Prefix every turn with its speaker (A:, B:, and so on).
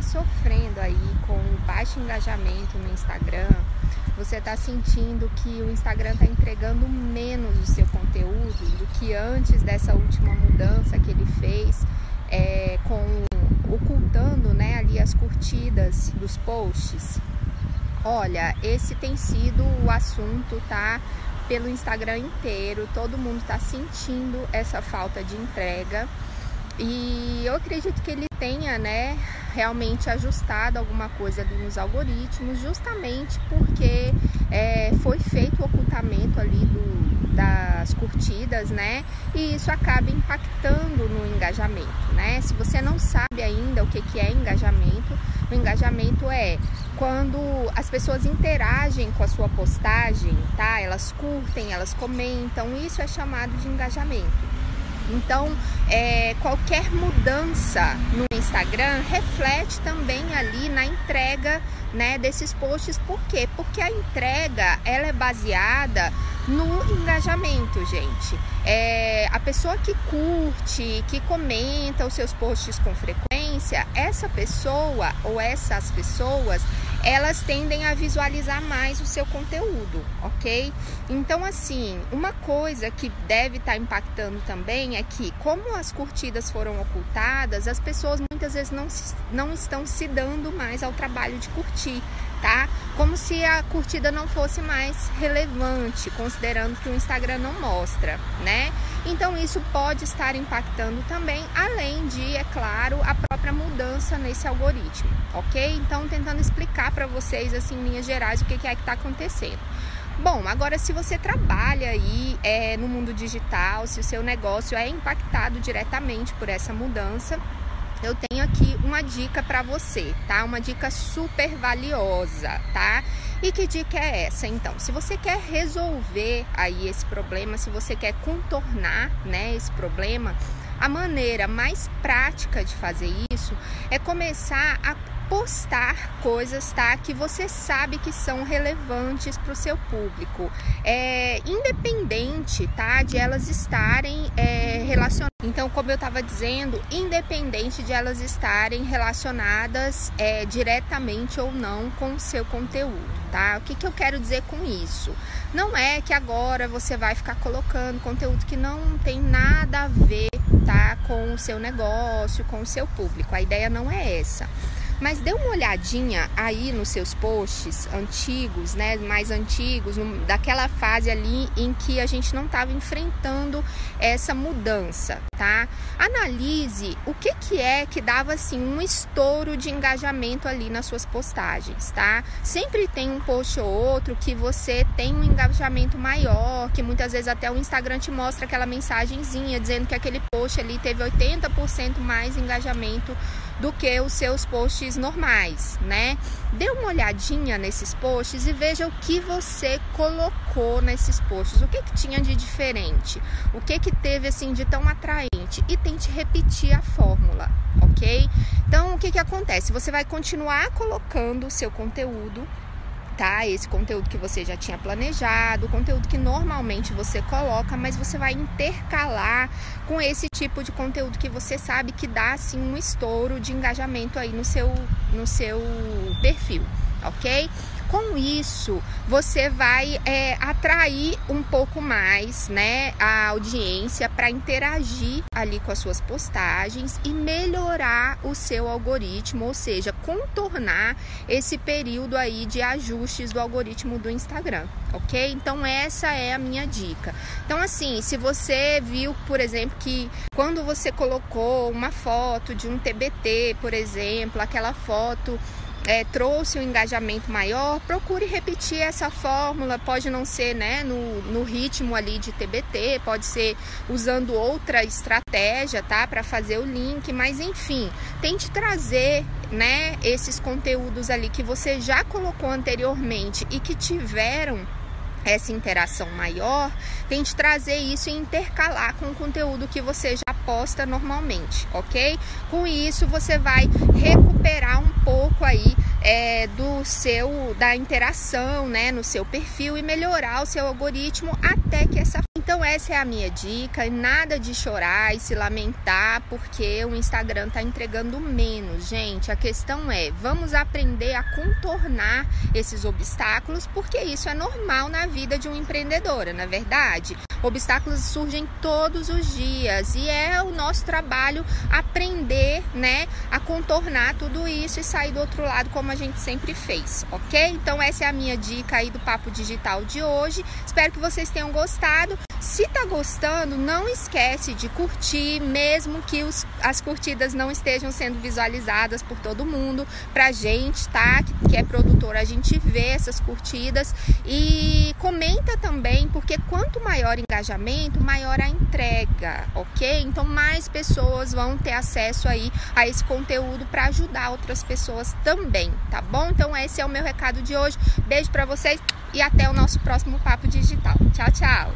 A: está sofrendo aí com baixo engajamento no Instagram, você está sentindo que o Instagram está entregando menos o seu conteúdo do que antes dessa última mudança que ele fez, é, com ocultando né, ali as curtidas dos posts. Olha, esse tem sido o assunto, tá? Pelo Instagram inteiro, todo mundo está sentindo essa falta de entrega. E eu acredito que ele tenha, né, realmente ajustado alguma coisa ali nos algoritmos, justamente porque é, foi feito o ocultamento ali do, das curtidas, né? E isso acaba impactando no engajamento, né? Se você não sabe ainda o que, que é engajamento, o engajamento é quando as pessoas interagem com a sua postagem, tá? Elas curtem, elas comentam, isso é chamado de engajamento. Então, é, qualquer mudança no Instagram reflete também ali na entrega né, desses posts. Por quê? Porque a entrega ela é baseada no engajamento, gente. É, a pessoa que curte, que comenta os seus posts com frequência, essa pessoa ou essas pessoas elas tendem a visualizar mais o seu conteúdo, ok? Então, assim, uma coisa que deve estar tá impactando também é que, como as curtidas foram ocultadas, as pessoas muitas vezes não, não estão se dando mais ao trabalho de curtir, tá? Como se a curtida não fosse mais relevante, considerando que o Instagram não mostra, né? Então, isso pode estar impactando também, além de, é claro, a própria mudança nesse algoritmo, ok? Então, tentando explicar para vocês, assim, em linhas gerais, o que é que está acontecendo. Bom, agora se você trabalha aí é, no mundo digital, se o seu negócio é impactado diretamente por essa mudança, eu tenho aqui uma dica para você, tá? Uma dica super valiosa, tá? E que dica é essa? Então, se você quer resolver aí esse problema, se você quer contornar, né, esse problema, a maneira mais prática de fazer isso é começar a postar coisas, tá? Que você sabe que são relevantes para o seu público, é independente, tá? De elas estarem é, relacionadas. Então, como eu estava dizendo, independente de elas estarem relacionadas é, diretamente ou não com o seu conteúdo, tá? O que, que eu quero dizer com isso? Não é que agora você vai ficar colocando conteúdo que não tem nada a ver tá, com o seu negócio, com o seu público. A ideia não é essa. Mas dê uma olhadinha aí nos seus posts antigos, né, mais antigos, no, daquela fase ali em que a gente não estava enfrentando essa mudança, tá? Analise o que que é que dava assim um estouro de engajamento ali nas suas postagens, tá? Sempre tem um post ou outro que você tem um engajamento maior, que muitas vezes até o Instagram te mostra aquela mensagenzinha dizendo que aquele post ali teve 80% mais engajamento do que os seus posts normais, né? Dê uma olhadinha nesses posts e veja o que você colocou nesses posts, o que que tinha de diferente, o que que teve assim de tão atraente e tente repetir a fórmula, ok? Então, o que que acontece? Você vai continuar colocando o seu conteúdo tá? Esse conteúdo que você já tinha planejado, conteúdo que normalmente você coloca, mas você vai intercalar com esse tipo de conteúdo que você sabe que dá assim um estouro de engajamento aí no seu no seu perfil, ok? Com isso você vai é, atrair um pouco mais né, a audiência para interagir ali com as suas postagens e melhorar o seu algoritmo, ou seja, contornar esse período aí de ajustes do algoritmo do Instagram, ok? Então essa é a minha dica. Então assim, se você viu, por exemplo, que quando você colocou uma foto de um TBT, por exemplo, aquela foto é, trouxe um engajamento maior, procure repetir essa fórmula. Pode não ser né, no, no ritmo ali de TBT, pode ser usando outra estratégia tá, para fazer o link, mas enfim, tente trazer né, esses conteúdos ali que você já colocou anteriormente e que tiveram essa interação maior, tente trazer isso e intercalar com o conteúdo que você já posta normalmente, ok? Com isso você vai recuperar um pouco aí é, do seu da interação, né, no seu perfil e melhorar o seu algoritmo até que essa Então essa é a minha dica, nada de chorar e se lamentar porque o Instagram está entregando menos, gente. A questão é, vamos aprender a contornar esses obstáculos, porque isso é normal na vida de uma empreendedora, na é verdade. Obstáculos surgem todos os dias e é o nosso trabalho aprender, né, a contornar tudo isso e sair do outro lado como a gente sempre fez, ok? Então essa é a minha dica aí do Papo Digital de hoje. Espero que vocês tenham gostado. Se tá gostando, não esquece de curtir, mesmo que os, as curtidas não estejam sendo visualizadas por todo mundo. Pra gente, tá? Que, que é produtora, a gente vê essas curtidas. E comenta também, porque quanto maior engajamento, maior a entrega, ok? Então mais pessoas vão ter acesso aí a esse conteúdo para ajudar outras pessoas também, tá bom? Então esse é o meu recado de hoje. Beijo para vocês e até o nosso próximo papo digital. Tchau, tchau.